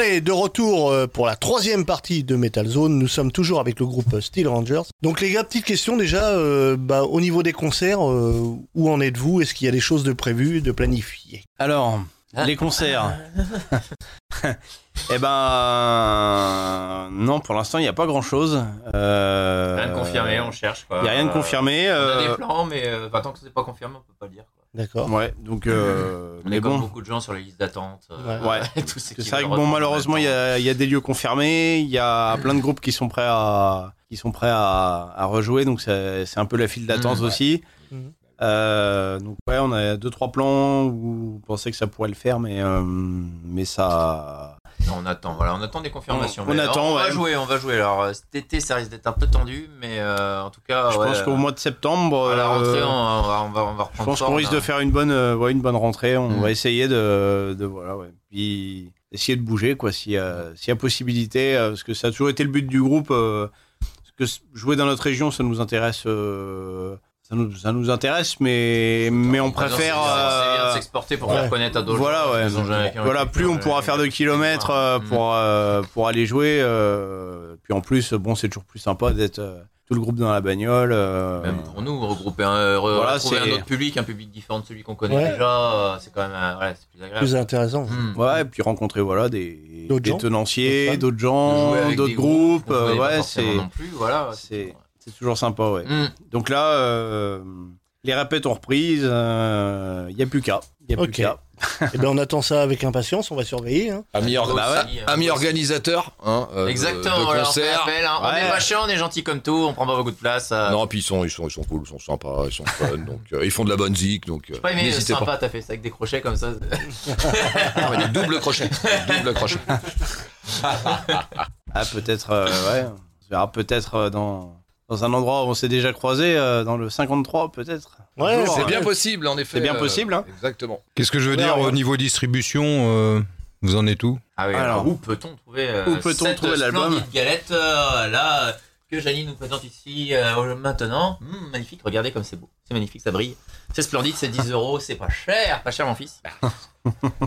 Allez, de retour euh, pour la troisième partie de Metal Zone. Nous sommes toujours avec le groupe Steel Rangers. Donc les gars, petite question déjà, euh, bah, au niveau des concerts, euh, où en êtes-vous? Est-ce qu'il y a des choses de prévues, de planifiées? Alors, les concerts. eh ben, euh, non, pour l'instant, il n'y a pas grand-chose. Euh, Rien de confirmé, on cherche. quoi. Il n'y a rien de confirmé. On a des plans, mais euh, bah, tant que c'est pas confirmé, on peut pas le dire. Quoi. D'accord. Ouais, donc. euh, On mais est comme bon. beaucoup de gens sur les listes d'attente. euh, Ouais. C'est vrai que bon, malheureusement, il y a, il y a des lieux confirmés, il y a plein de groupes qui sont prêts à, qui sont prêts à, à rejouer, donc c'est un peu la file d'attente Mhm, ouais. aussi. Mhm. Euh, donc ouais, on a deux trois plans où on pensait que ça pourrait le faire, mais euh, mais ça. On attend, voilà, on attend des confirmations. On- attend, On va ouais. jouer, on va jouer. Alors euh, cet été, ça risque d'être un peu tendu, mais euh, en tout cas, je ouais, pense qu'au mois de septembre, à la rentrée, euh, on, on va, on va, on va je reprendre. pense qu'on risque hein. de faire une bonne, ouais, une bonne rentrée. On Mhm. va essayer de, de voilà. Puis essayer de bouger quoi, s'il y a, s'il y a possibilité, parce que ça a toujours été le but du groupe. euh, parce que jouer dans notre région, ça nous intéresse. euh, ça nous, ça nous intéresse, mais, mais on préfère. c'est bien, de euh, s'exporter pour ouais. faire connaître à d'autres. voilà, gens ouais. Voilà, plus on pourra faire de kilomètres euh, Mm. pour, euh, pour aller jouer. euh, puis en plus, bon, c'est toujours plus sympa d'être euh, tout le groupe dans la bagnole. euh, Même pour nous, regrouper un, re- Voilà, retrouver un autre public, un public différent de celui qu'on connaît Ouais. déjà, euh, c'est quand même, euh, plus agréable. Plus intéressant. Hmm. Ouais, et puis rencontrer voilà des, D'autres des gens, tenanciers, d'autres gens, d'autres groupes. euh, ouais, forcément c'est non plus, voilà. c'est c'est toujours sympa, ouais. Hmm. Donc là, euh, les répètes ont reprise. Il y a plus qu'à. Il y a plus qu'à. Eh ben on attend ça avec impatience, on va surveiller. hein. Ami, orga- Bah ouais. ami organisateur hein, euh, Exactement, de, voilà, on fait concert. appel, hein. on est pas chiant, on est gentil comme tout, on prend pas beaucoup de place. euh. Non, puis ils sont, ils sont, ils sont cool, ils sont sympas, ils sont fun, donc euh, ils font de la bonne zik, donc euh, J'ai pas aimé, n'hésitez sympa, pas. t'as fait ça avec des crochets comme ça. Ah, mais des double crochet, double crochet. Ah, peut-être, euh, ouais. On se verra peut-être euh, dans, dans un endroit où on s'est déjà croisé, euh, dans le 53, peut-être. Ouais. C'est bien possible, en effet. C'est bien euh, possible, hein. Exactement. Qu'est-ce que je veux Ouais, dire ouais. au niveau distribution euh, Vous en êtes où? Ah oui, Alors, alors, où peut-on trouver, euh, où peut-on cette trouver l'album? splendide galette euh, là euh, que Janine nous présente ici euh, maintenant? Hum, Magnifique, regardez comme c'est beau, c'est magnifique, ça brille. C'est splendide, c'est 10 euros, c'est pas cher, pas cher mon fils.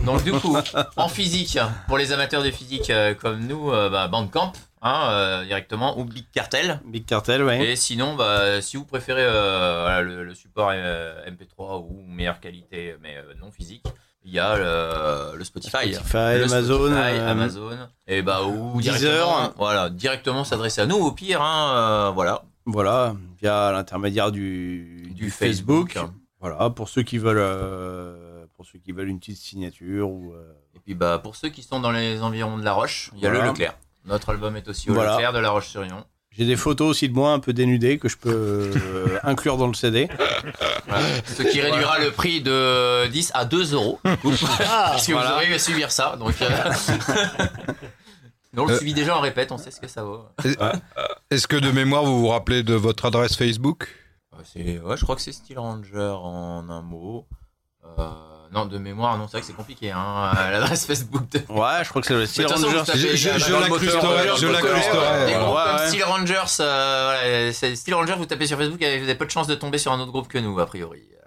Donc du coup, en physique, pour les amateurs de physique euh, comme nous, euh, bah, Bandcamp, hein, euh, directement, ou Big Cartel. Big Cartel, ouais. Et sinon, bah, si vous préférez euh, voilà, le, le support euh, MP3 ou meilleure qualité, mais non physique, il y a le, le Spotify. Spotify, Le Amazon, Spotify, Amazon, et bah ou Deezer. voilà, directement s'adresser à nous au pire, hein, voilà, Voilà, via l'intermédiaire du, du Facebook. Voilà, pour ceux qui veulent, pour ceux qui veulent une petite signature ou. Et puis bah pour ceux qui sont dans les environs de La Roche, il y a Voilà. le Leclerc. Notre album est aussi au Voilà. Leclerc de La Roche-sur-Yon. J'ai des photos aussi de moi un peu dénudées que je peux euh, inclure dans le CD. Voilà. Ce qui réduira le prix de 10 à 2 euros. Ah, si voilà. vous aurez à subir ça. Donc, euh... on le Euh. subit déjà, on répète, on sait ce que ça vaut. Est-ce que de mémoire vous vous rappelez de votre adresse Facebook? Ouais, c'est- ouais, je crois que c'est Steel Ranger en un mot. Euh, non, de mémoire, non, c'est vrai que c'est compliqué, hein, euh, l'adresse Facebook de. Ouais, je crois que c'est le Steel Mais de toute façon, Ranger. vous tapez, Je- je- euh, je l'incrusterai, je ouais. Ouais, ouais. Steel Rangers, euh, voilà, c'est Steel Rangers, vous tapez sur Facebook, et vous avez peu de chance de tomber sur un autre groupe que nous, a priori. Euh,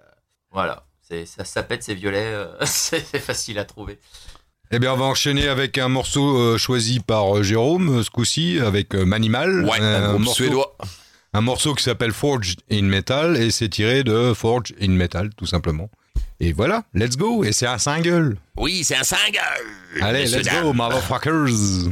voilà, c'est ça, ça pète, c'est violet, euh, c'est facile à trouver. Eh bien, on va enchaîner avec un morceau euh, choisi par euh, Jérôme, ce coup-ci, avec euh, Manimal. Ouais, un groupe morceau, suédois. un morceau qui s'appelle Forged in Metal, et c'est tiré de Forged in Metal, tout simplement. Et voilà, let's go, et c'est un single. Oui, c'est un single. Allez, let's go, motherfuckers.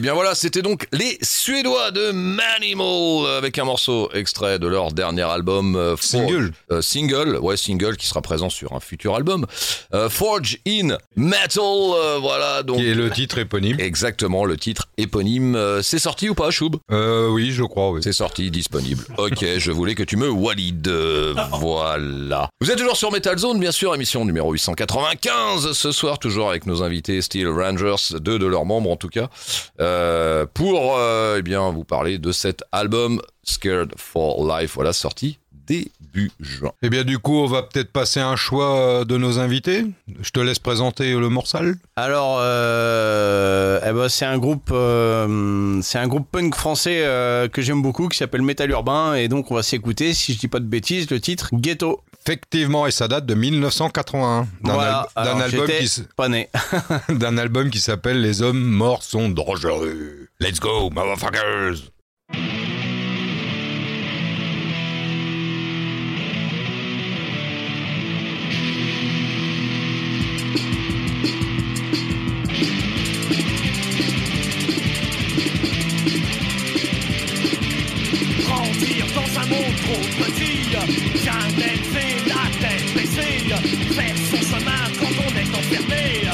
Et bien voilà, c'était donc les Suédois de Manimal avec un morceau extrait de leur dernier album euh, Single. euh, single, ouais single qui sera présent sur un futur album. Euh, Forge in Metal, euh, voilà donc. Qui est le titre éponyme. Exactement, le titre éponyme. Euh, c'est sorti ou pas, Choub? Euh, oui, je crois, oui. C'est sorti, disponible. Ok, je voulais que tu me valides. Euh, Voilà. Vous êtes toujours sur Metal Zone, bien sûr, émission numéro 895. Ce soir, toujours avec nos invités Steel Rangers, deux de leurs membres en tout cas, euh, pour euh, eh bien vous parler de cet album Scared for Life. Voilà, sorti début juin. Eh bien, du coup, on va peut-être passer un choix euh, de nos invités. Je te laisse présenter le morsal. Alors, euh, eh ben, c'est un groupe, euh, c'est un groupe punk français euh, que j'aime beaucoup qui s'appelle Metal Urbain et donc on va s'écouter, si je dis pas de bêtises, le titre Ghetto. Effectivement, et ça date de 1981. D'un Voilà. al- album, qui d'un album s'appelle Les hommes morts sont dangereux. Let's go, motherfuckers! Grandir dans un monde trop petit, jamais faire son chemin quand on est enfermé,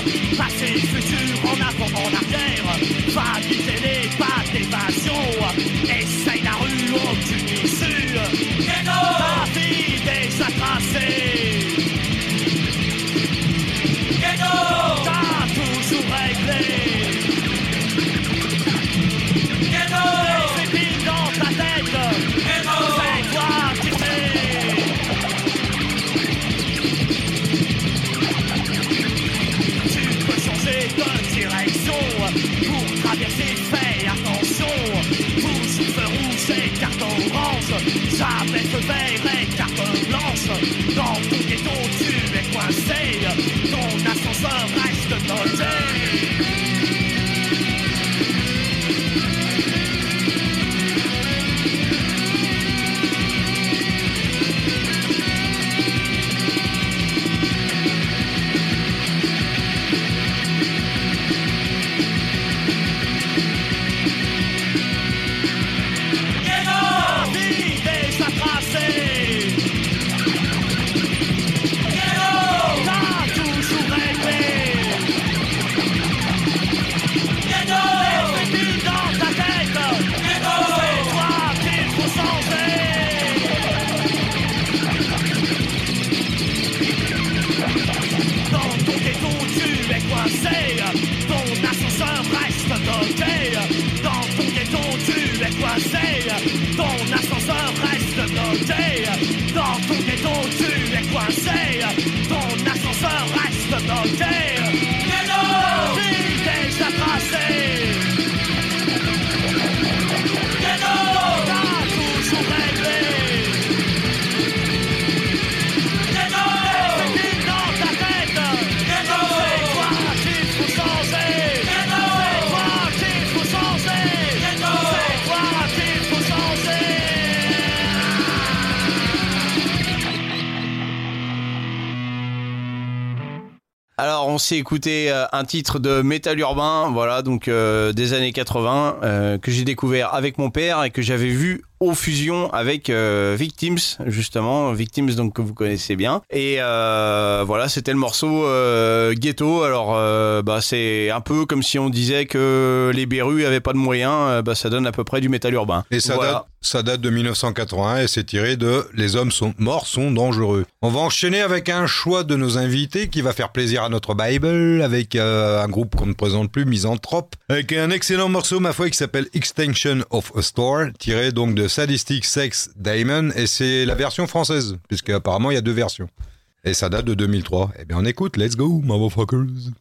time s'est écouté euh, un titre de métal urbain, voilà, donc euh, des années 80, euh, que j'ai découvert avec mon père et que j'avais vu aux fusions avec euh, Victims, justement, Victims donc que vous connaissez bien. Et euh, voilà, c'était le morceau euh, Ghetto. Alors, bah, c'est un peu comme si on disait que les Berus avaient pas de moyens, bah, ça donne à peu près du métal urbain. Et ça, Voilà. date, ça date de 1981 et c'est tiré de Les hommes sont morts sont dangereux. On va enchaîner avec un choix de nos invités qui va faire plaisir à notre Bible avec euh, un groupe qu'on ne présente plus, Misanthrope, avec un excellent morceau, ma foi, qui s'appelle Extinction of a Store, tiré donc de Sadistic Sex Diamond et c'est la version française, puisque apparemment il y a deux versions. Et ça date de 2003. Eh bien on écoute, let's go, motherfuckers.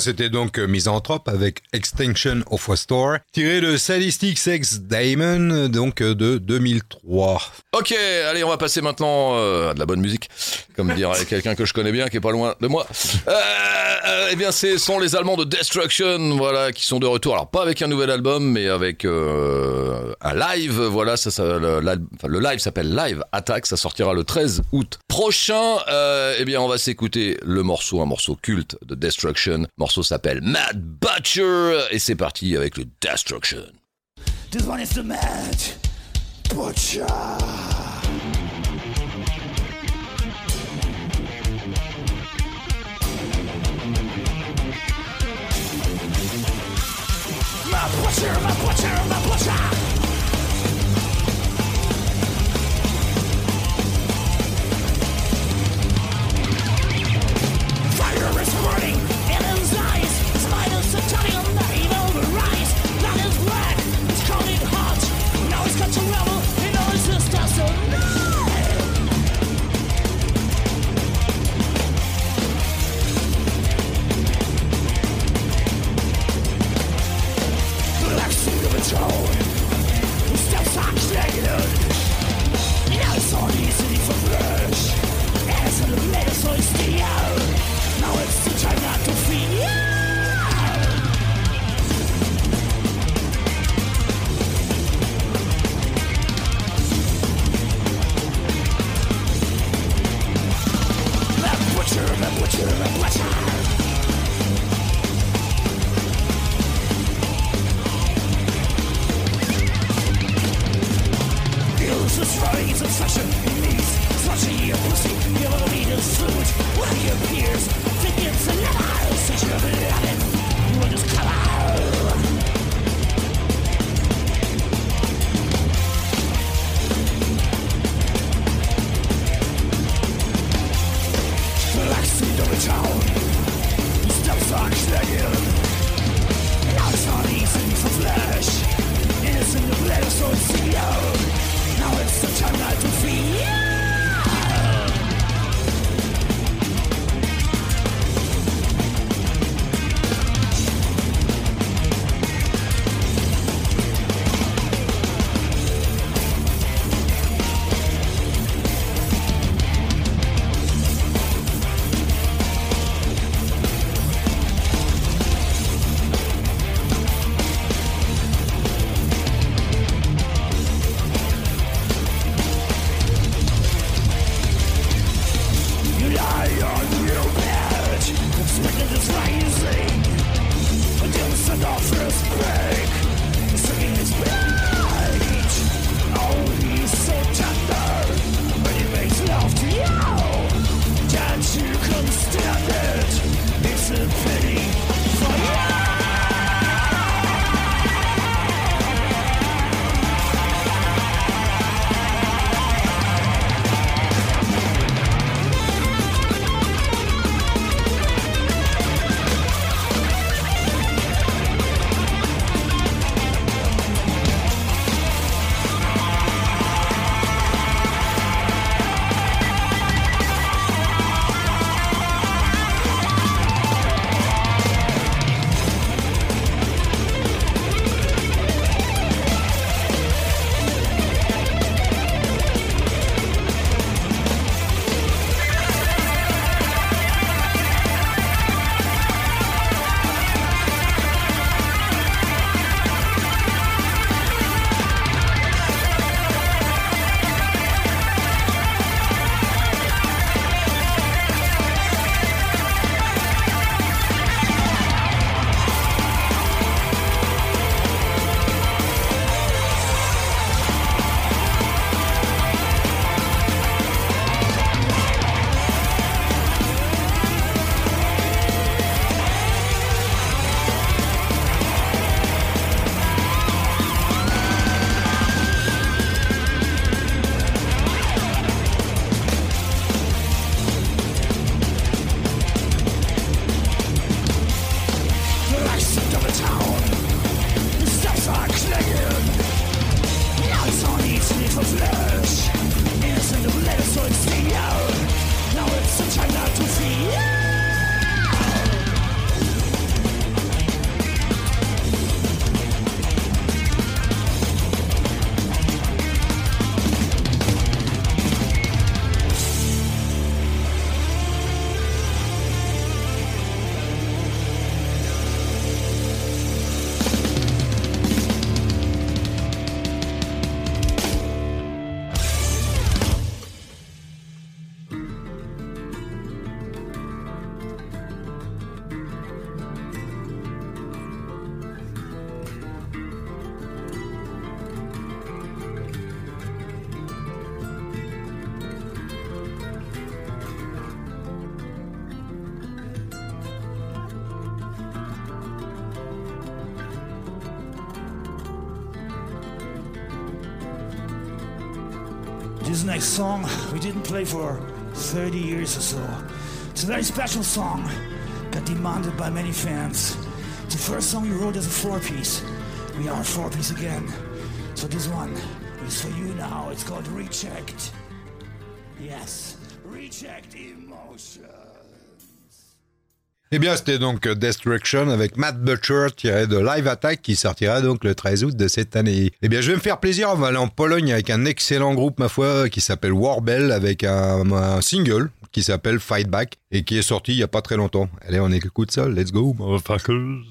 C'était donc euh, Misanthrope avec Extinction of a Store, tiré de Sadistic Sex Diamond, donc euh, de 2003. Ok, allez, on va passer maintenant euh, à de la bonne musique, comme dirait quelqu'un que je connais bien, qui est pas loin de moi. Eh bien, ce sont les Allemands de Destruction, voilà, qui sont de retour. Alors, pas avec un nouvel album, mais avec euh, un live. Voilà, ça, ça le, live s'appelle Live Attack. Ça sortira le 13 août prochain. Euh, eh bien, on va s'écouter le morceau, un morceau culte de Destruction. Morceau s'appelle Mad Butcher, et c'est parti avec le Destruction. This one is the mad butcher. My butcher, my butcher, my butcher. Fire is burning years or so. It's a very special song, got demanded by many fans. It's the first song we wrote as a four piece. We are four piece again. So this one is for you now. It's called Rechecked. Yes, Rechecked Emotion. Eh bien, c'était donc Destruction avec Matt Butcher tiré de Live Attack qui sortira donc le 13 août de cette année. Eh bien, je vais me faire plaisir. On va aller en Pologne avec un excellent groupe, ma foi, qui s'appelle Warbell avec un, un single qui s'appelle Fight Back et qui est sorti il y a pas très longtemps. Allez, on écoute ça. Let's go, motherfuckers.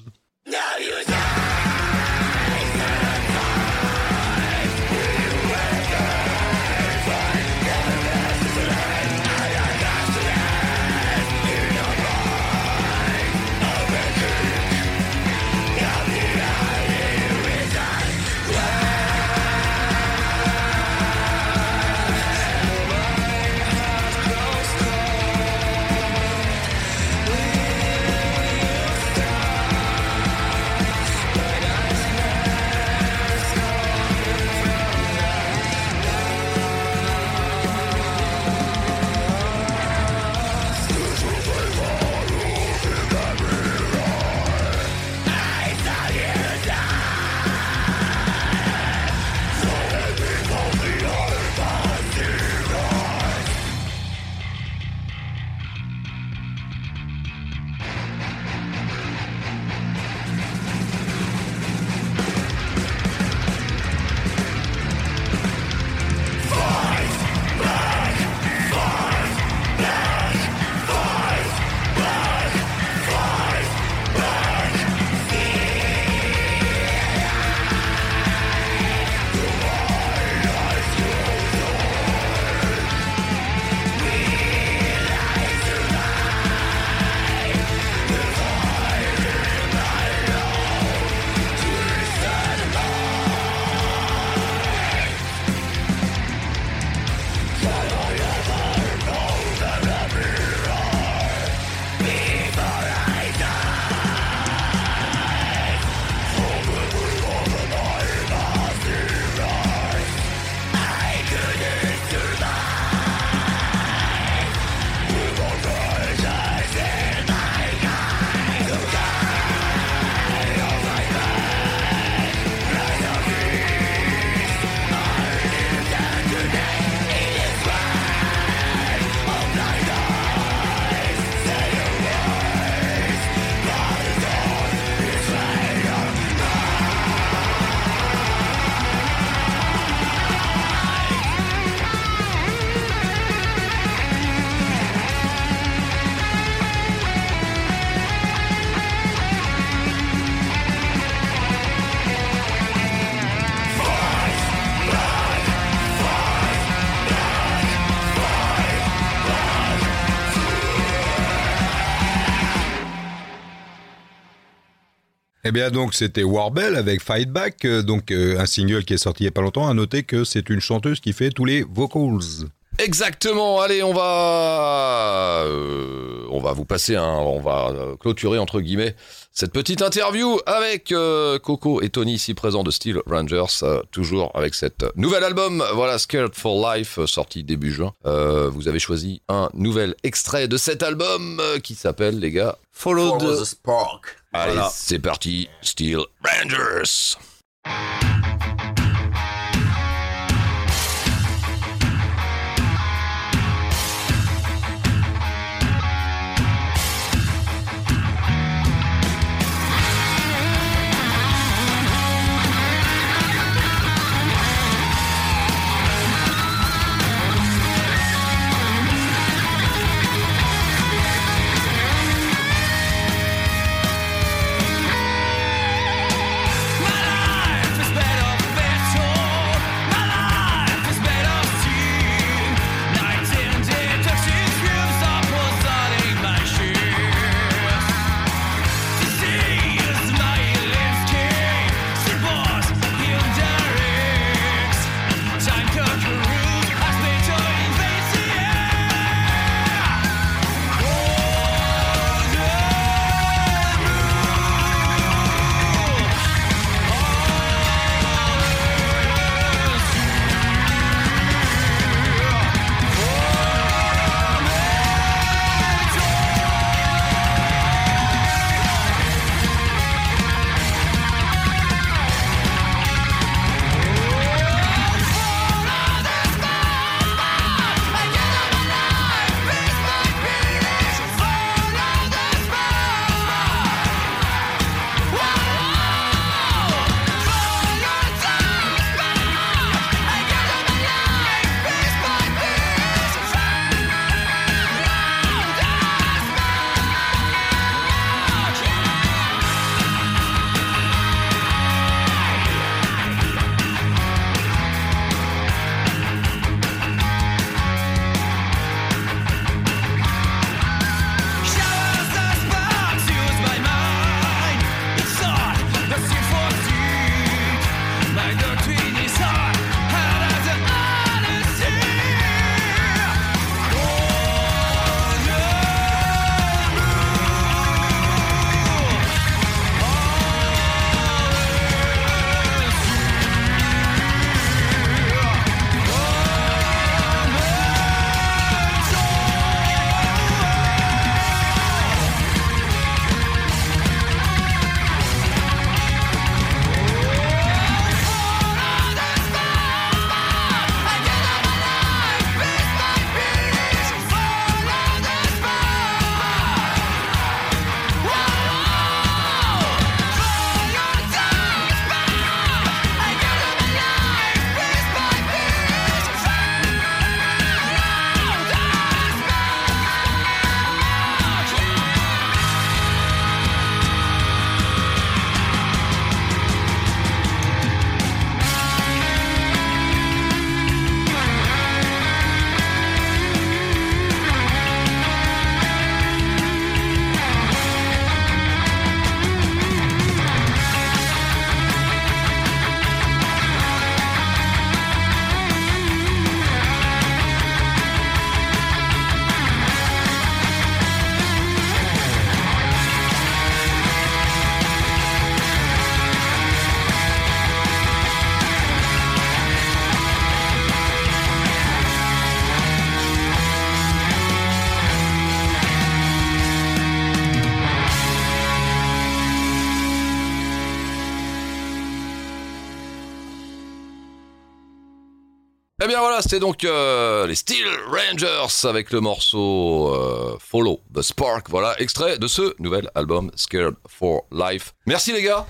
Eh bien donc c'était Warbell avec Fight Back, euh, donc euh, un single qui est sorti il y a pas longtemps. À noter que c'est une chanteuse qui fait tous les vocals. Exactement. Allez, on va, euh, va vous passer un, on va euh, clôturer entre guillemets cette petite interview avec euh, Coco et Tony ici présents de Steel Rangers, euh, toujours avec cet nouvel album, voilà Scared for Life, sorti début juin. Euh, vous avez choisi un nouvel extrait de cet album euh, qui s'appelle, les gars. Follow Follow the... the spark. Allez, Voilà. c'est parti, Steel Rangers. Voilà, c'était donc euh, les Steel Rangers avec le morceau euh, Follow the Spark. Voilà, extrait de ce nouvel album Scared for Life. Merci les gars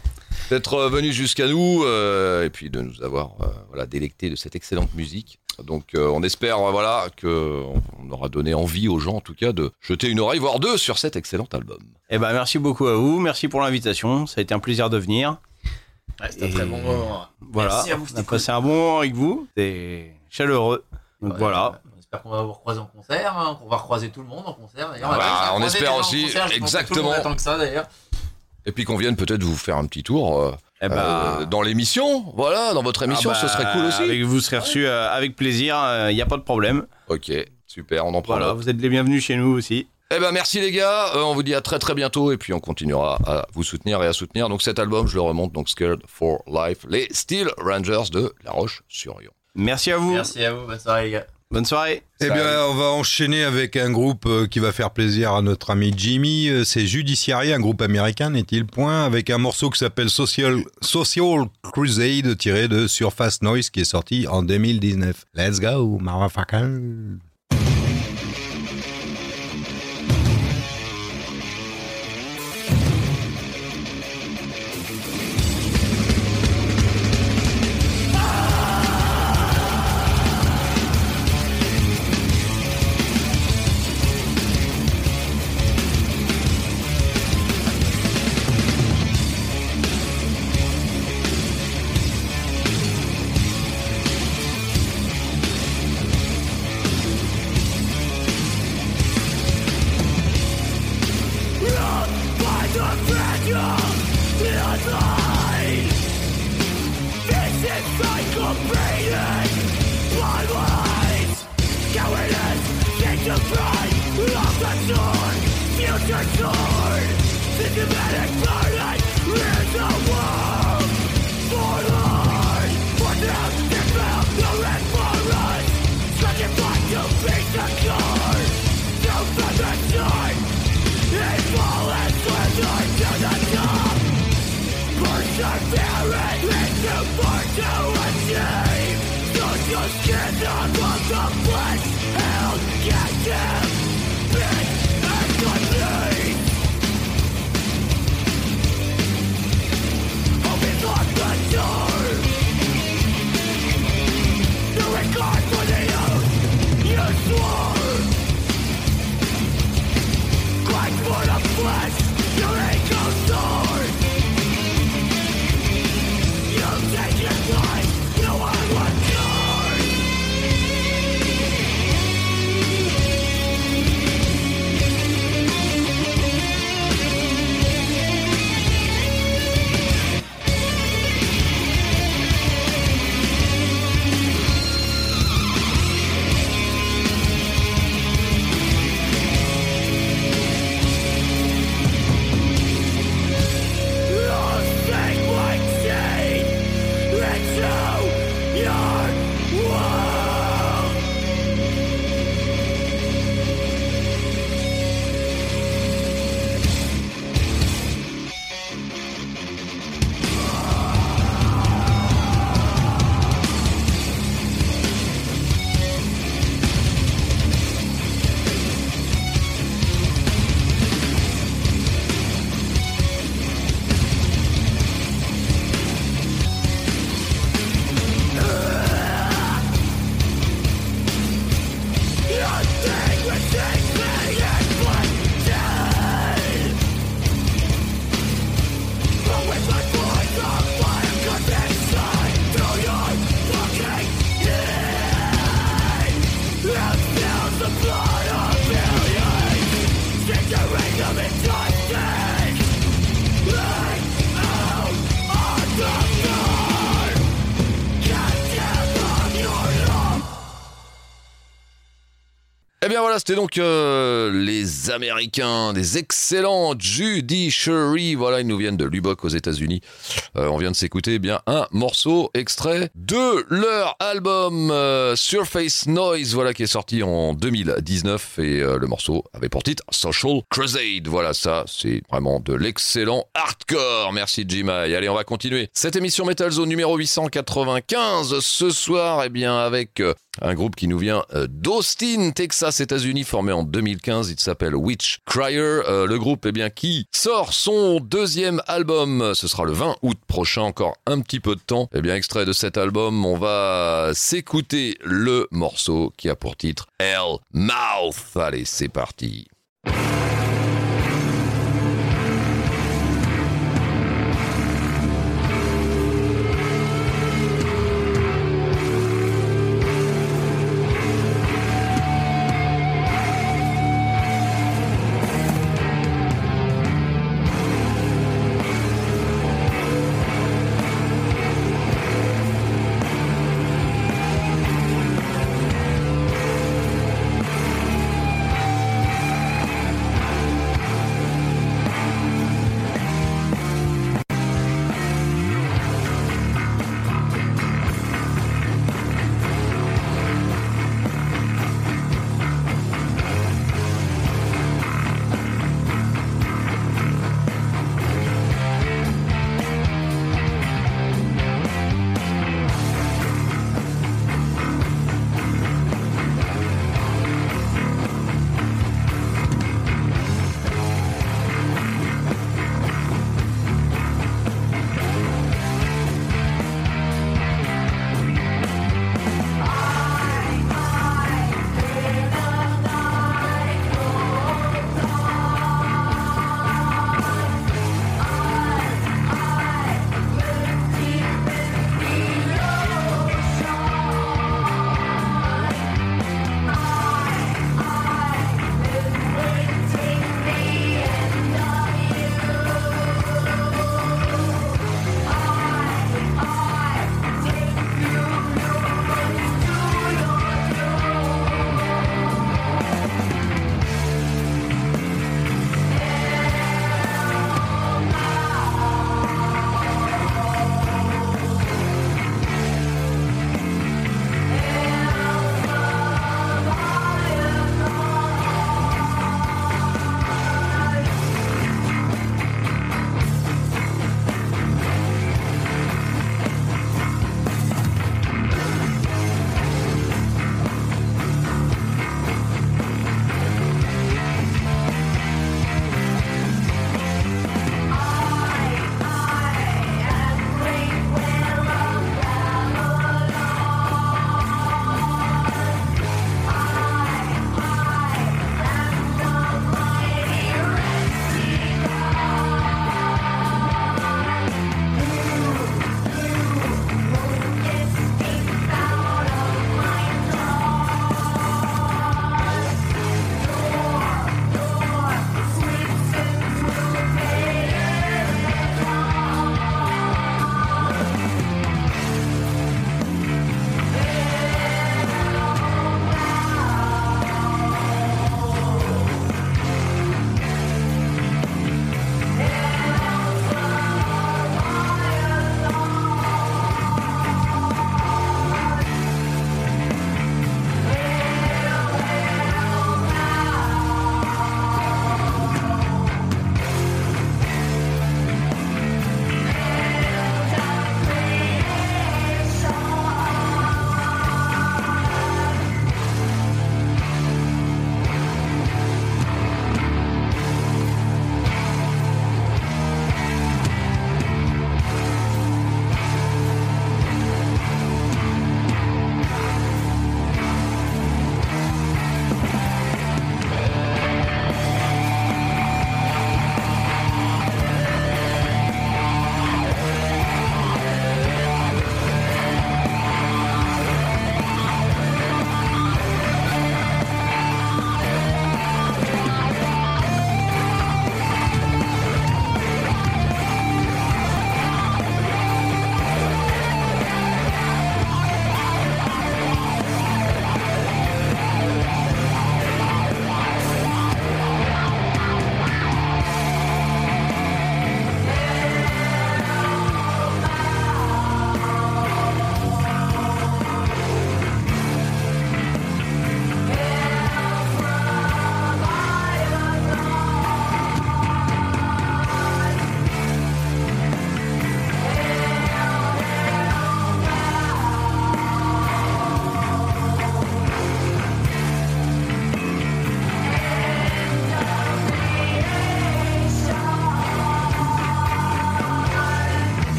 d'être euh, venus jusqu'à nous euh, et puis de nous avoir euh, voilà, délecté de cette excellente musique. Donc euh, on espère voilà que on aura donné envie aux gens en tout cas de jeter une oreille voire deux sur cet excellent album. Eh ben, merci beaucoup à vous. Merci pour l'invitation. Ça a été un plaisir de venir. Ouais, C'était un très bon moment. Voilà. Merci à vous, On a passé un bon moment avec vous. Chaleureux. Donc Ouais, voilà. On espère qu'on va vous recroiser en concert, hein, qu'on va recroiser tout le monde en concert. d'ailleurs. Ah bah, on espère aussi, concert, je pense que tout le exactement. monde attend que ça d'ailleurs. Et puis qu'on vienne peut-être vous faire un petit tour euh, Eh ben, euh, dans l'émission. Voilà, dans votre émission, ah ce bah, serait cool aussi. avec- vous serez reçus euh, avec plaisir, il n'y a pas de problème. Ok, super, on en prend Voilà, vous êtes les bienvenus chez nous aussi. Eh ben merci les gars, Euh, on vous dit à très très bientôt et puis on continuera à vous soutenir et à soutenir. Donc cet album, je le remonte, donc Scared for Life, les Steel Rangers de La Roche-sur-Yon. Merci à vous. Merci à vous, bonne soirée les gars. Bonne soirée. Eh bien, on va enchaîner avec un groupe euh, qui va faire plaisir à notre ami Jimmy. Euh, C'est Judiciary, un groupe américain, n'est-il point, avec un morceau qui s'appelle Social, Social Crusade, tiré de Surface Noise, qui est sorti en 2019. Let's go, motherfucker. Eh bien voilà, c'était donc euh, les Américains, des excellents Judiciary. Voilà, ils nous viennent de Lubbock aux États-Unis. Euh, on vient de s'écouter eh bien un morceau extrait de leur album euh, Surface Noise, voilà qui est sorti en 2019 et le morceau avait pour titre Social Crusade. Voilà, ça c'est vraiment de l'excellent hardcore. Merci Jimai. Allez, on va continuer cette émission Metal Zone numéro 895 ce soir. Eh bien avec un groupe qui nous vient euh, d'Austin, Texas, États-Unis, formé en 2015. Il s'appelle Witch Crier. Euh, le groupe, eh bien, qui sort son deuxième album. Ce sera le 20 août prochain. Encore un petit peu de temps. Eh bien, extrait de cet album, on va s'écouter le morceau qui a pour titre Hell Mouth. Allez, c'est parti.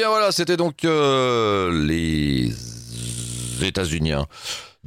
Bien voilà, c'était donc euh, les États-Unis. hein.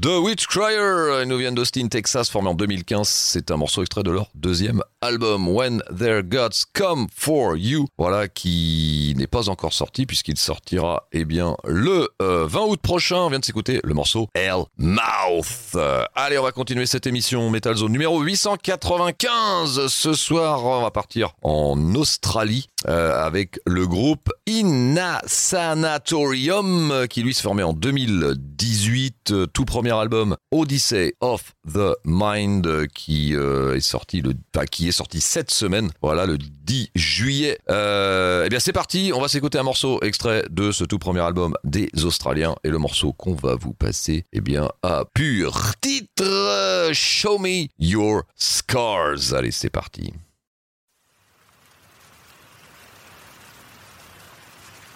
The Witch Crier, ils nous viennent d'Austin, Texas, formé en 2015. C'est un morceau extrait de leur deuxième album, When Their Gods Come For You. Voilà, qui n'est pas encore sorti puisqu'il sortira, eh bien, le euh, 20 août prochain. On vient de s'écouter le morceau Hell Mouth. Euh, allez, on va continuer cette émission Metal Zone numéro 895. Ce soir, on va partir en Australie euh, avec le groupe Inna Sanatorium qui lui se formait en 2018. euh, tout premier album Odyssey of the Mind qui euh, est sorti le, qui est sorti cette semaine. Voilà le 10 juillet. Euh, eh bien c'est parti. On va s'écouter un morceau extrait de ce tout premier album des Australiens et le morceau qu'on va vous passer, eh bien à pur titre Show Me Your Scars. Allez c'est parti.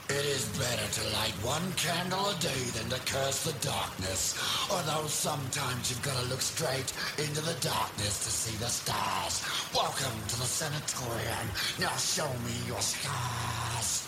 It is better to light one candle a day than to curse the darkness. Although sometimes you've got to look straight into the darkness to see the stars. Welcome to the sanatorium. Now show me your scars.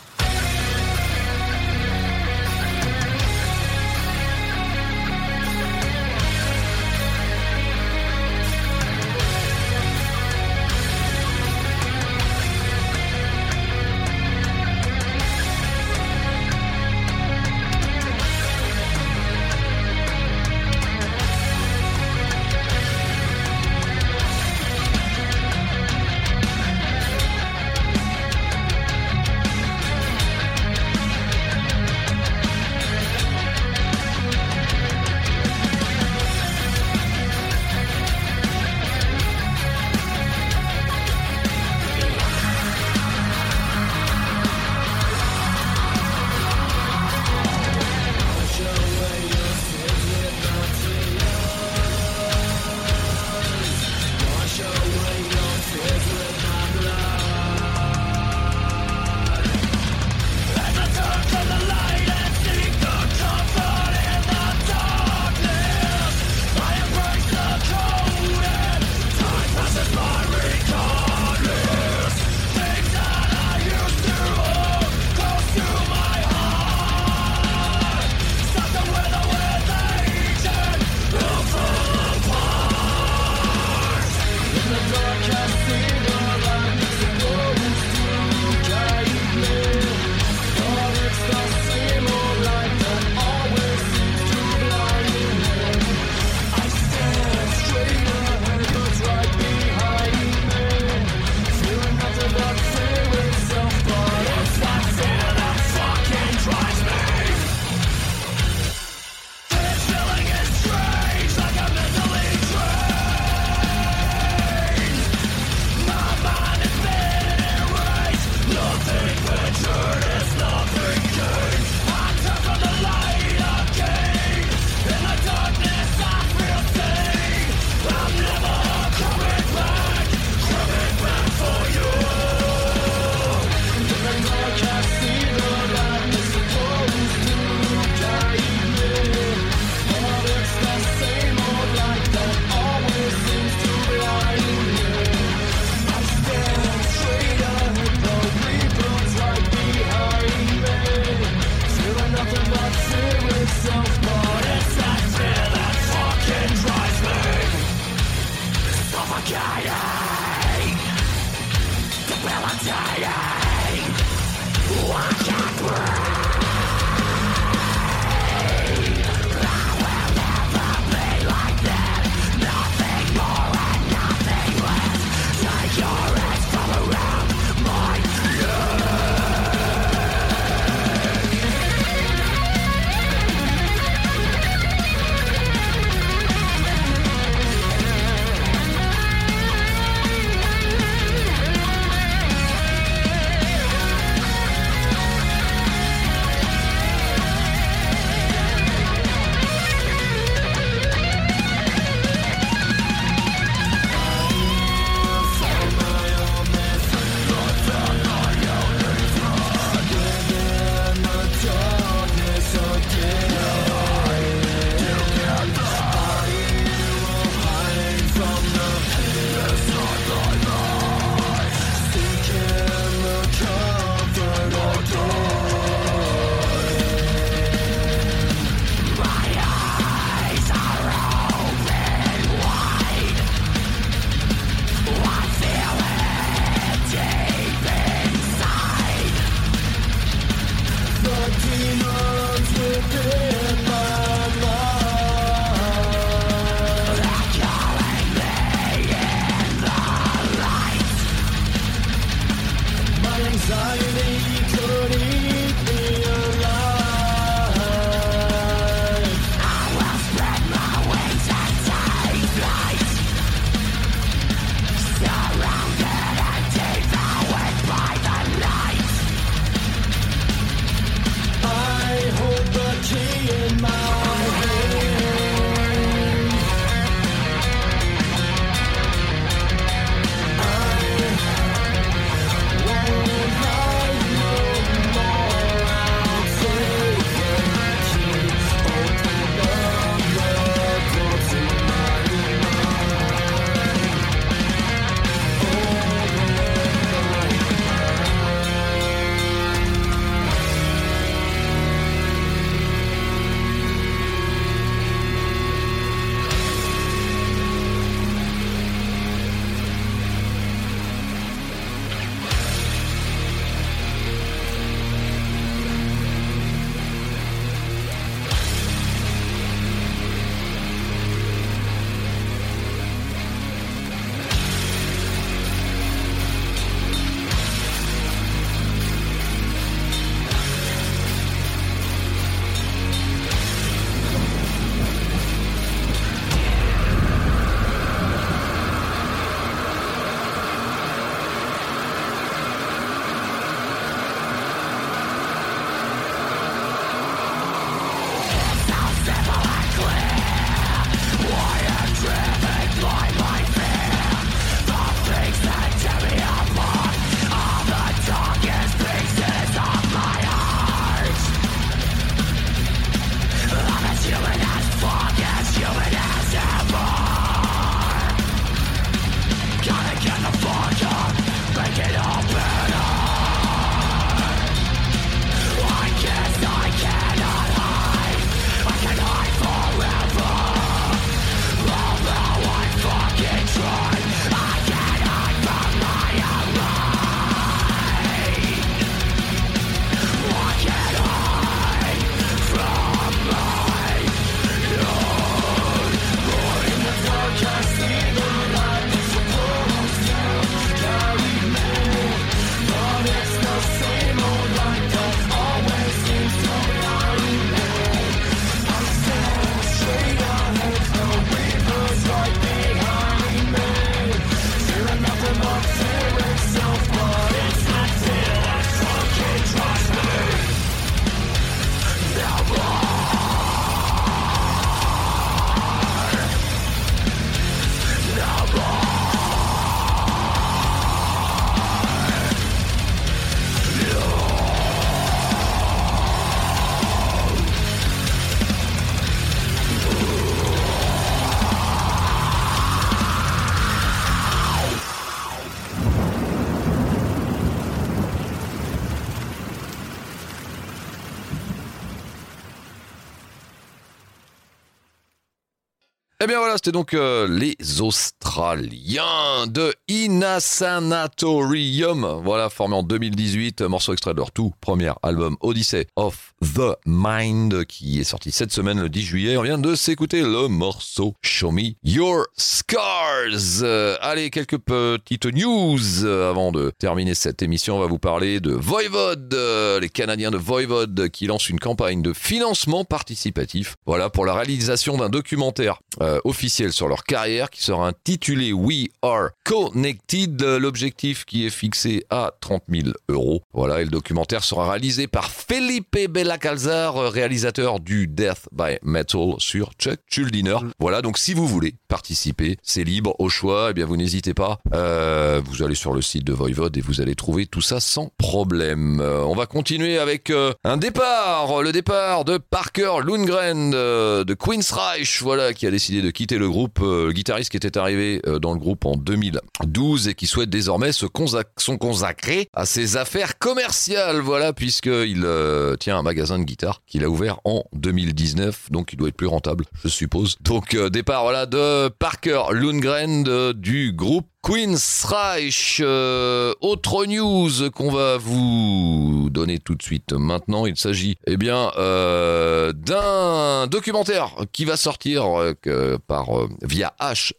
Eh bien voilà, c'était donc euh, les Australiens de Inasanatorium. Voilà, formé en 2018, morceau extrait de leur tout premier album Odyssey of the Mind qui est sorti cette semaine le 10 juillet. On vient de s'écouter le morceau Show Me Your Scars. Euh, allez, quelques petites news euh, avant de terminer cette émission. On va vous parler de Voivode, euh, les Canadiens de Voivode qui lancent une campagne de financement participatif. Voilà, pour la réalisation d'un documentaire euh, officiel sur leur carrière qui sera intitulé We Are Connected. L'objectif qui est fixé à 30 000 euros. Voilà, et le documentaire sera réalisé par Felipe Bellacalzar, réalisateur du Death by Metal sur Chuck Schuldiner. Voilà, donc si vous voulez participer, c'est libre au choix. Eh bien, vous n'hésitez pas. Euh, vous allez sur le site de Voivode et vous allez trouver tout ça sans problème. Euh, on va continuer avec euh, un départ, le départ de Parker Lundgren de Queen's Reich, voilà, qui a décidé de quitter le groupe, euh, le guitariste qui était arrivé euh, dans le groupe en 2012 et qui souhaite désormais se consacrer à ses affaires commerciales, voilà, puisqu'il euh, tient un magasin de guitare qu'il a ouvert en 2019, donc il doit être plus rentable, je suppose. Donc départ, voilà, de Parker Lundgren du groupe Queensryche. Euh, autre news qu'on va vous donner tout de suite maintenant, il s'agit eh bien euh, d'un documentaire qui va sortir euh, par via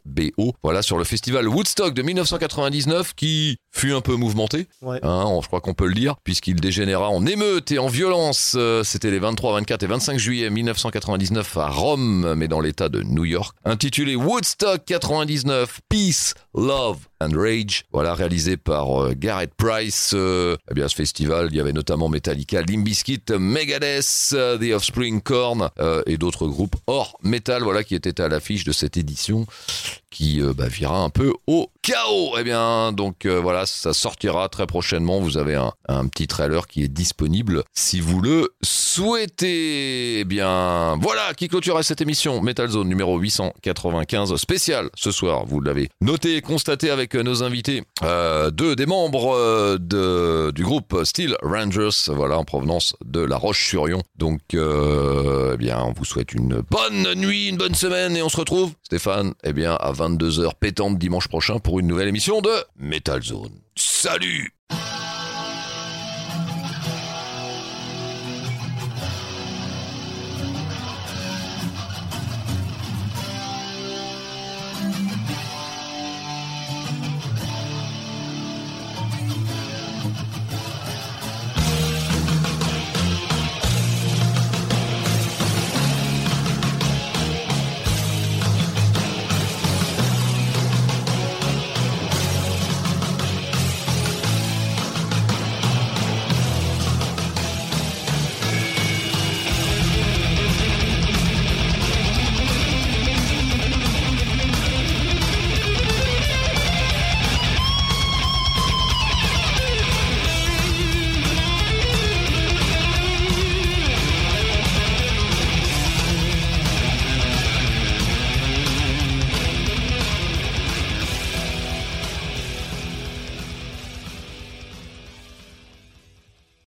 HBO, voilà sur le festival Woodstock de 1999 qui fut un peu mouvementé. Ouais. Hein, on- je crois qu'on peut le dire, puisqu'il dégénéra en émeute et en violence. C'était les 23, 24 et 25 juillet 1999 à Rome, mais dans l'état de New York. Intitulé Woodstock 99, Peace, Love of and Rage. Voilà, réalisé par euh, Garrett Price. Euh, eh bien, ce festival, il y avait notamment Metallica, Limp Bizkit, Megadeth, euh, The Offspring, Korn euh, et d'autres groupes hors metal, voilà, qui étaient à l'affiche de cette édition qui bah, vira un peu au chaos. Eh bien, donc voilà, ça sortira très prochainement. Vous avez un, un petit trailer qui est disponible si vous le souhaitez. Eh bien, voilà qui clôturait cette émission Metal Zone numéro 895 spécial ce soir. Vous l'avez noté et constaté avec nos invités, euh, deux des membres euh, du groupe Steel Rangers, voilà, en provenance de La Roche-sur-Yon. Donc, euh, eh bien, on vous souhaite une bonne nuit, une bonne semaine et on se retrouve, Stéphane, eh bien, à 22h pétante dimanche prochain pour une nouvelle émission de Metal Zone. Salut